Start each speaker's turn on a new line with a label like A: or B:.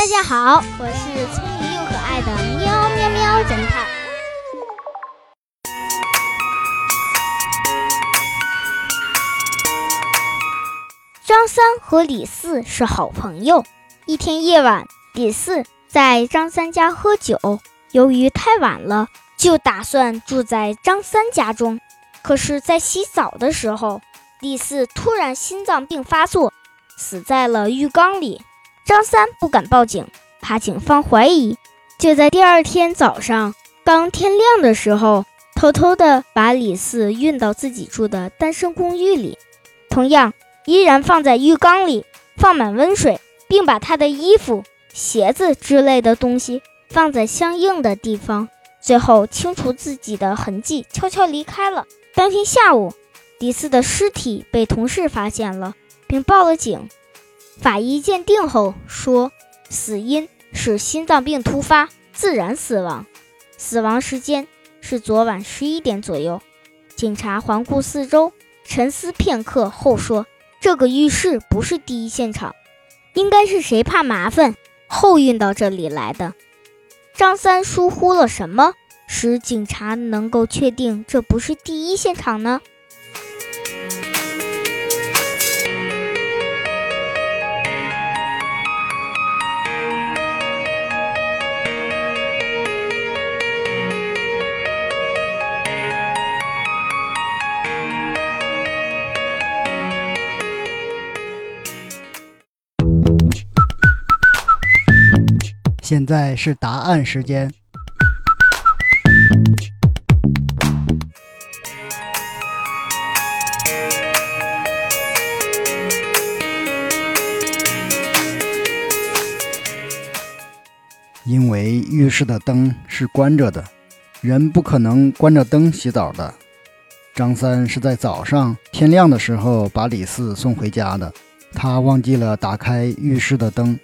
A: 大家好，我是聪明又可爱的喵喵喵侦探。张三和李四是好朋友。一天夜晚，李四在张三家喝酒，由于太晚了，就打算住在张三家中。可是，在洗澡的时候，李四突然心脏病发作，死在了浴缸里。张三不敢报警，怕警方怀疑，就在第二天早上刚天亮的时候，偷偷的把李四运到自己住的单身公寓里，同样依然放在浴缸里，放满温水，并把他的衣服、鞋子之类的东西放在相应的地方，最后清除自己的痕迹，悄悄离开了。当天下午，李四的尸体被同事发现了，并报了警。法医鉴定后说，死因是心脏病突发，自然死亡。死亡时间是昨晚十一点左右。警察环顾四周，沉思片刻后说：“这个浴室不是第一现场，应该是谁怕麻烦后运到这里来的。张三疏忽了什么，使警察能够确定这不是第一现场呢？”
B: 现在是答案时间。因为浴室的灯是关着的，人不可能关着灯洗澡的。张三是在早上天亮的时候把李四送回家的，他忘记了打开浴室的灯。